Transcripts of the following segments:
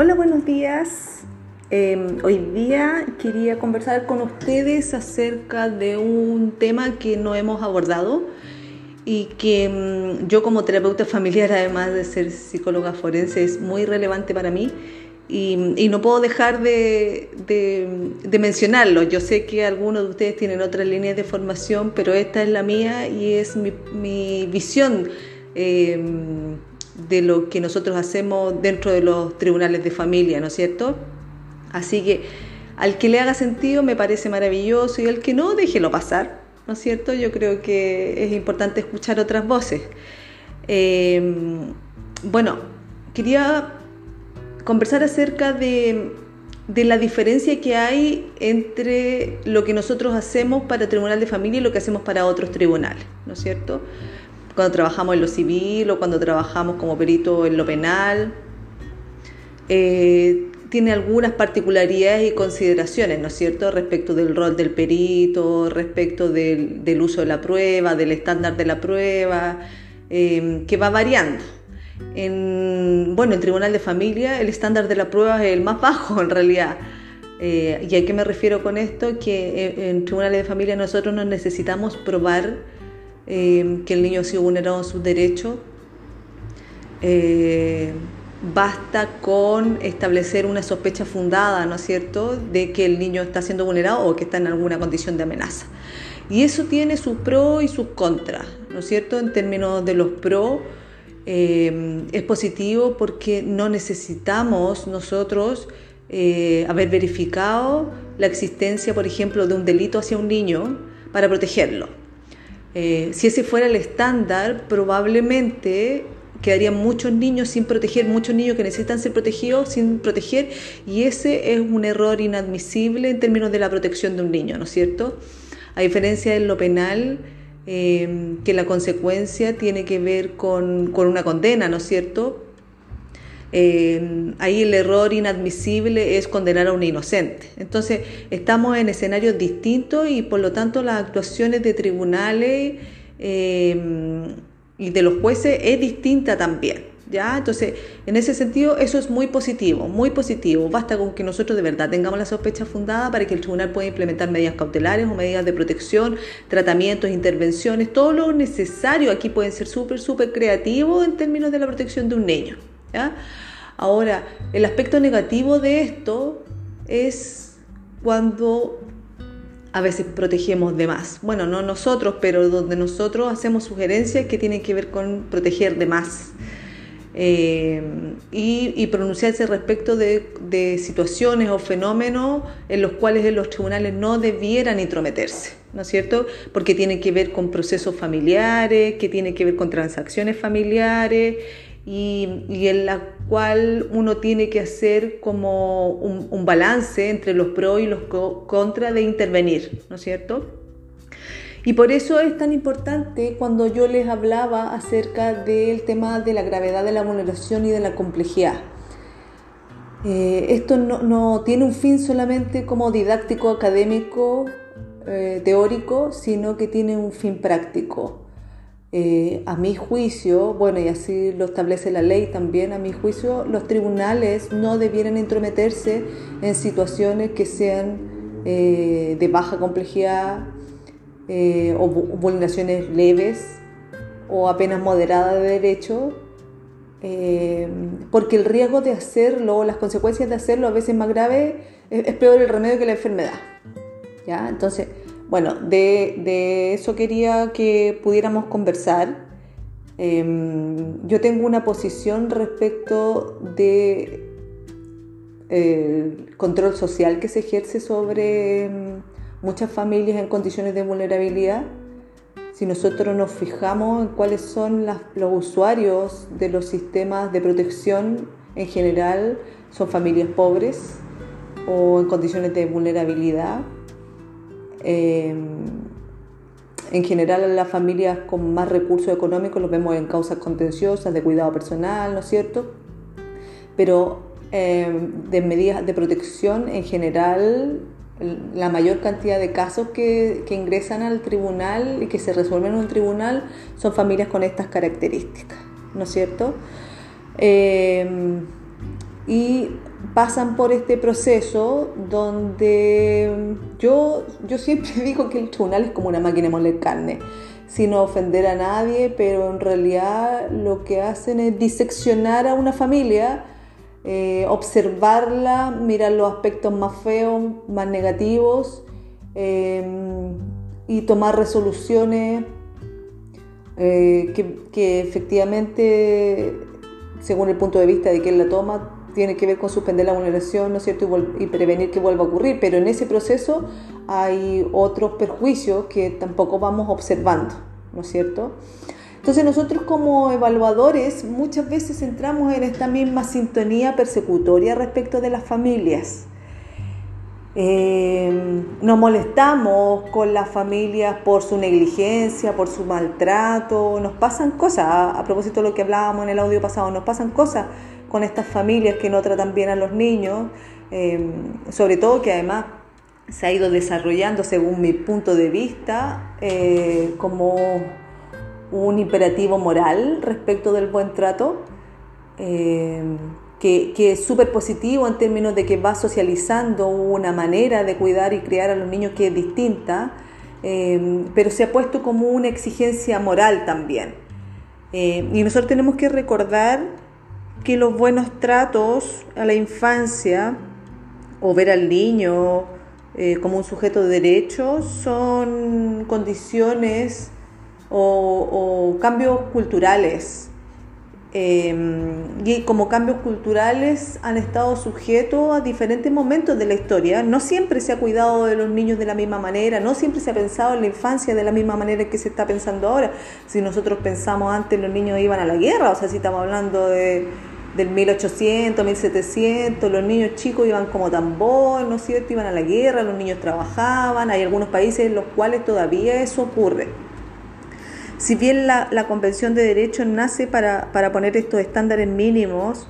Hola, buenos días. Em, hoy día quería conversar con ustedes acerca de un tema que no hemos abordado y que em, yo como terapeuta familiar, además de ser psicóloga forense, es muy relevante para mí y, no puedo dejar de, mencionarlo. Yo sé que algunos de ustedes tienen otras líneas de formación, pero esta es la mía y es mi, visión. Em, de lo que nosotros hacemos dentro de los tribunales de familia, ¿no es cierto? Así que al que le haga sentido me parece maravilloso y al que no, déjelo pasar, ¿no es cierto? Yo creo que es importante escuchar otras voces. Em, bueno, quería conversar acerca de, de la diferencia que hay entre lo que nosotros hacemos para Tribunal de Familia y lo que hacemos para otros tribunales, ¿no es cierto? Cuando trabajamos en lo civil o cuando trabajamos como perito en lo penal. Eh, tiene algunas particularidades y consideraciones, ¿no es cierto?, respecto del rol del perito, respecto del, uso de la prueba, del estándar de la prueba, eh, que va variando. En, bueno, en Tribunal de Familia el estándar de la prueba es el más bajo en realidad. Eh, ¿Y a qué me refiero con esto? Que en Tribunales de Familia nosotros no necesitamos probar eh, que el niño ha sido vulnerado en sus derechos. Eh, basta con establecer una sospecha fundada, ¿no es cierto?, de que el niño está siendo vulnerado o que está en alguna condición de amenaza. Y eso tiene sus pros y sus contras, ¿no es cierto? En términos de los pros, eh, es positivo porque no necesitamos nosotros haber verificado la existencia, por ejemplo, de un delito hacia un niño para protegerlo. Eh, si ese fuera el estándar, probablemente quedarían muchos niños sin proteger, muchos niños que necesitan ser protegidos sin proteger, y ese es un error inadmisible en términos de la protección de un niño, ¿no es cierto? A diferencia de lo penal, eh, que la consecuencia tiene que ver con, con una condena, ¿no es cierto? Eh, ahí el error inadmisible es condenar a un inocente. Entonces, estamos en escenarios distintos y por lo tanto las actuaciones de tribunales eh, y de los jueces es distinta también. ¿Ya? Entonces, en ese sentido, eso es muy positivo, muy positivo. Basta con que nosotros de verdad tengamos la sospecha fundada para que el tribunal pueda implementar medidas cautelares o medidas de protección, tratamientos, intervenciones, todo lo necesario. Aquí pueden ser súper, súper creativos en términos de la protección de un niño. Ahora, el aspecto negativo de esto es cuando a veces protegemos de más. Bueno, no nosotros, pero donde nosotros hacemos sugerencias que tienen que ver con proteger de más. Eh, y, pronunciarse respecto de, situaciones o fenómenos en los cuales los tribunales no debieran intrometerse, ¿no es cierto? Porque tienen que ver con procesos familiares, que tienen que ver con transacciones familiares, y, en la cual uno tiene que hacer como un, balance entre los pros y los contras de intervenir, ¿no es cierto? Y por eso es tan importante cuando yo les hablaba acerca del tema de la gravedad de la vulneración y de la complejidad. Eh, esto no, tiene un fin solamente como didáctico, académico, eh, teórico, sino que tiene un fin práctico. Eh, a mi juicio, bueno, y así lo establece la ley también, a mi juicio, los tribunales no debieran intrometerse en situaciones que sean eh, de baja complejidad eh, o vulneraciones leves o apenas moderadas de derecho, porque el riesgo de hacerlo o las consecuencias de hacerlo a veces más grave es, es peor el remedio que la enfermedad. ¿ya? Entonces, bueno, de, eso quería que pudiéramos conversar. Em, yo tengo una posición respecto de el control social que se ejerce sobre em, muchas familias en condiciones de vulnerabilidad. Si nosotros nos fijamos en cuáles son los usuarios de los sistemas de protección en general, son familias pobres o en condiciones de vulnerabilidad Em, en general, las familias con más recursos económicos los vemos en causas contenciosas de cuidado personal, ¿no es cierto? Pero em, de medidas de protección, en general, la mayor cantidad de casos que, ingresan al tribunal y que se resuelven en un tribunal son familias con estas características, ¿no es cierto? Em, y pasan por este proceso donde yo, yo siempre digo que el tribunal es como una máquina de moler carne, sin ofender a nadie, pero en realidad lo que hacen es diseccionar a una familia, eh, observarla, mirar los aspectos más feos, más negativos eh, y tomar resoluciones eh, que efectivamente, según el punto de vista de quien la toma, tiene que ver con suspender la vulneración, ¿no es cierto?, y, prevenir que vuelva a ocurrir, pero en ese proceso hay otros perjuicios que tampoco vamos observando, ¿no es cierto? Entonces nosotros como evaluadores muchas veces entramos en esta misma sintonía persecutoria respecto de las familias. Eh, nos molestamos con las familias por su negligencia, por su maltrato, nos pasan cosas, a propósito de lo que hablábamos en el audio pasado, nos pasan cosas con estas familias que no tratan bien a los niños, em, sobre todo que además se ha ido desarrollando, según mi punto de vista, eh, como un imperativo moral respecto del buen trato, em, que, es súper positivo en términos de que va socializando una manera de cuidar y criar a los niños que es distinta, em, pero se ha puesto como una exigencia moral también. y nosotros tenemos que recordar que los buenos tratos a la infancia o ver al niño eh, como un sujeto de derechos son condiciones o, cambios culturales. Em, y como cambios culturales han estado sujetos a diferentes momentos de la historia. No siempre se ha cuidado de los niños de la misma manera, no siempre se ha pensado en la infancia de la misma manera que se está pensando ahora. Si nosotros pensamos antes los niños iban a la guerra, o sea, si estamos hablando de del 1800, 1700, los niños chicos iban como tambor, ¿no es cierto? Iban a la guerra, los niños trabajaban, hay algunos países en los cuales todavía eso ocurre. Si bien la, Convención de Derechos nace para, poner estos estándares mínimos,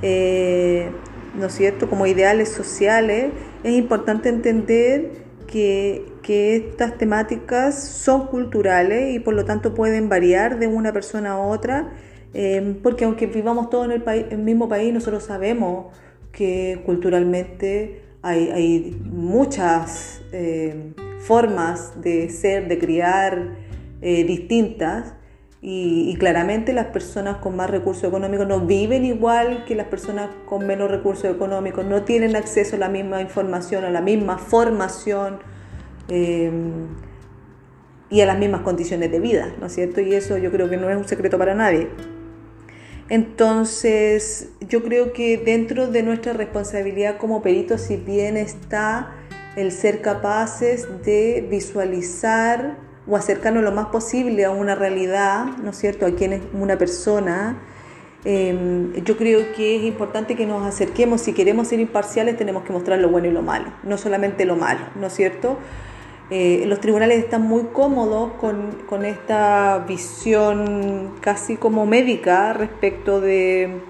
eh, ¿no es cierto?, como ideales sociales, es importante entender que, que, estas temáticas son culturales y por lo tanto pueden variar de una persona a otra Em, porque aunque vivamos todos en el, mismo país, nosotros sabemos que culturalmente hay, muchas em, formas de ser, de criar eh, distintas y, claramente las personas con más recursos económicos no viven igual que las personas con menos recursos económicos, no tienen acceso a la misma información, a la misma formación em, y a las mismas condiciones de vida, ¿no es cierto? Y eso yo creo que no es un secreto para nadie. Entonces, yo creo que dentro de nuestra responsabilidad como peritos, si bien está el ser capaces de visualizar o acercarnos lo más posible a una realidad, ¿no es cierto?, a quien es una persona, em, yo creo que es importante que nos acerquemos, si queremos ser imparciales tenemos que mostrar lo bueno y lo malo, no solamente lo malo, ¿no es cierto? Eh, los tribunales están muy cómodos con, esta visión casi como médica respecto de,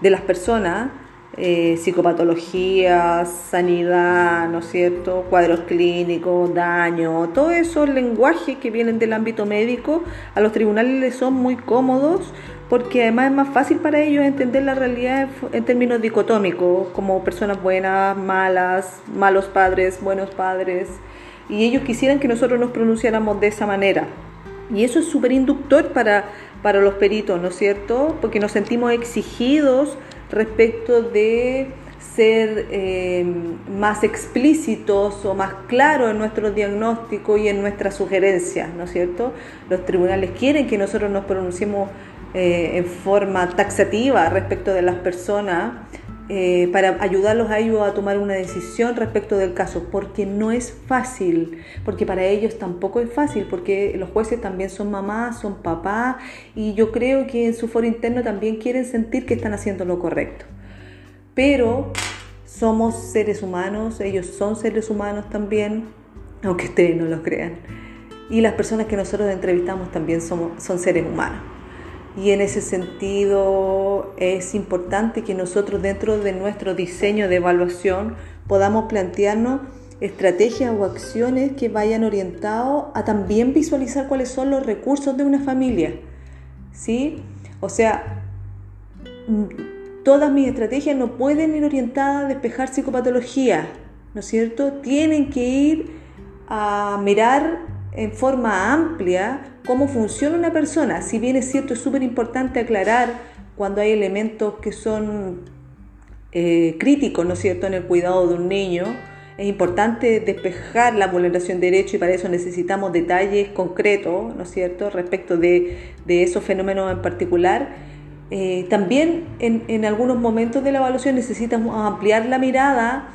de las personas, eh, psicopatología, sanidad, ¿no es cierto? Cuadros clínicos, daño, todos esos lenguajes que vienen del ámbito médico, a los tribunales les son muy cómodos porque además es más fácil para ellos entender la realidad en términos dicotómicos, como personas buenas, malas, malos padres, buenos padres, y ellos quisieran que nosotros nos pronunciáramos de esa manera. Y eso es súper inductor para, para los peritos, ¿no es cierto? Porque nos sentimos exigidos respecto de ser eh, más explícitos o más claros en nuestro diagnóstico y en nuestras sugerencias, ¿no es cierto? Los tribunales quieren que nosotros nos pronunciemos eh, en forma taxativa respecto de las personas eh, para ayudarlos a ellos a tomar una decisión respecto del caso, porque no es fácil, porque para ellos tampoco es fácil, porque los jueces también son mamás, son papás, y yo creo que en su foro interno también quieren sentir que están haciendo lo correcto. Pero somos seres humanos, ellos son seres humanos también, aunque ustedes no lo crean. Y las personas que nosotros entrevistamos también son seres humanos. Y en ese sentido es importante que nosotros dentro de nuestro diseño de evaluación podamos plantearnos estrategias o acciones que vayan orientados a también visualizar cuáles son los recursos de una familia. ¿Sí? O sea, todas mis estrategias no pueden ir orientadas a despejar psicopatología, ¿no es cierto? Tienen que ir a mirar en forma amplia cómo funciona una persona. Si bien es cierto, es súper importante aclarar cuando hay elementos que son eh, críticos, ¿no es cierto?, en el cuidado de un niño. Es importante despejar la vulneración de derechos y para eso necesitamos detalles concretos, ¿no es cierto?, respecto de, esos fenómenos en particular. Eh, también en, algunos momentos de la evaluación necesitamos ampliar la mirada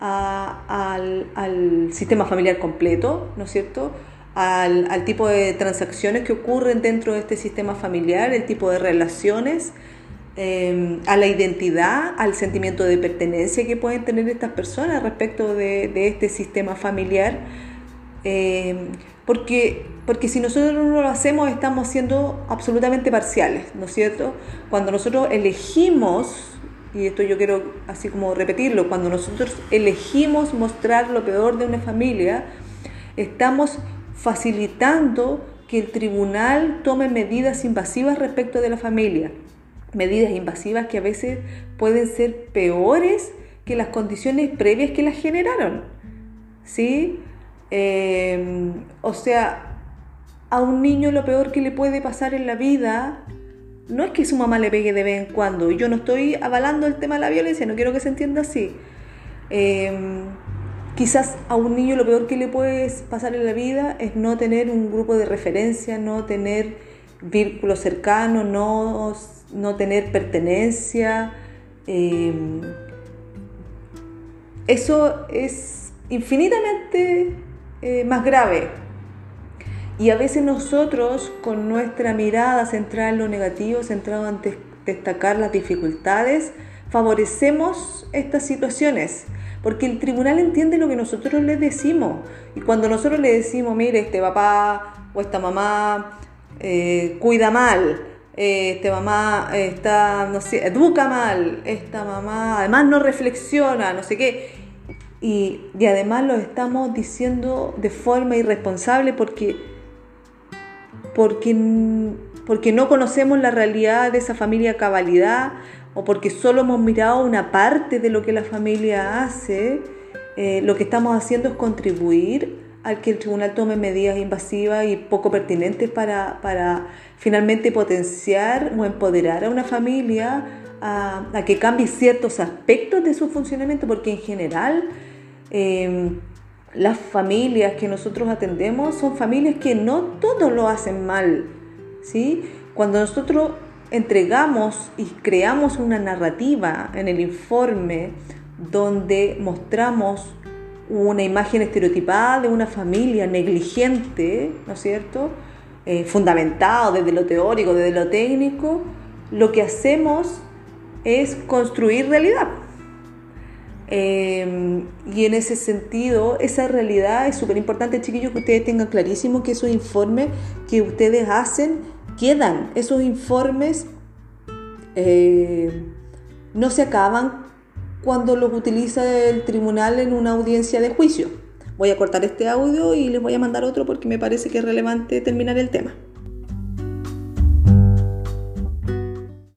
al, al, sistema familiar completo, ¿no es cierto? Al, tipo de transacciones que ocurren dentro de este sistema familiar, el tipo de relaciones, em, a la identidad, al sentimiento de pertenencia que pueden tener estas personas respecto de, este sistema familiar. Em, porque, porque si nosotros no lo hacemos estamos siendo absolutamente parciales, ¿no es cierto? Cuando nosotros elegimos, y esto yo quiero así como repetirlo, cuando nosotros elegimos mostrar lo peor de una familia, estamos facilitando que el tribunal tome medidas invasivas respecto de la familia, medidas invasivas que a veces pueden ser peores que las condiciones previas que las generaron. ¿Sí? Em, o sea, a un niño lo peor que le puede pasar en la vida no es que su mamá le pegue de vez en cuando. Yo no estoy avalando el tema de la violencia, no quiero que se entienda así. Em, Quizás a un niño lo peor que le puede pasar en la vida es no tener un grupo de referencia, no tener vínculos cercanos, no, no tener pertenencia. Em, eso es infinitamente eh, más grave. Y a veces nosotros, con nuestra mirada centrada en lo negativo, centrada en destacar las dificultades, favorecemos estas situaciones porque el tribunal entiende lo que nosotros le decimos. Y cuando nosotros le decimos, mire, este papá o esta mamá eh, cuida mal, eh, este mamá está, no sé, educa mal, esta mamá además no reflexiona, no sé qué. Y, y además lo estamos diciendo de forma irresponsable porque, porque, porque no conocemos la realidad de esa familia cabalidad, o porque solo hemos mirado una parte de lo que la familia hace, eh, lo que estamos haciendo es contribuir al que el tribunal tome medidas invasivas y poco pertinentes para, para finalmente potenciar o empoderar a una familia a, que cambie ciertos aspectos de su funcionamiento, porque en general em, las familias que nosotros atendemos son familias que no todos lo hacen mal. ¿sí? Cuando nosotros entregamos y creamos una narrativa en el informe donde mostramos una imagen estereotipada de una familia negligente, ¿no es cierto? Eh, fundamentado desde lo teórico, desde lo técnico, lo que hacemos es construir realidad. Eh, y en ese sentido, esa realidad es súper importante, chiquillos, que ustedes tengan clarísimo que esos informes que ustedes hacen quedan esos informes, eh, no se acaban cuando los utiliza el tribunal en una audiencia de juicio. Voy a cortar este audio y les voy a mandar otro porque me parece que es relevante terminar el tema.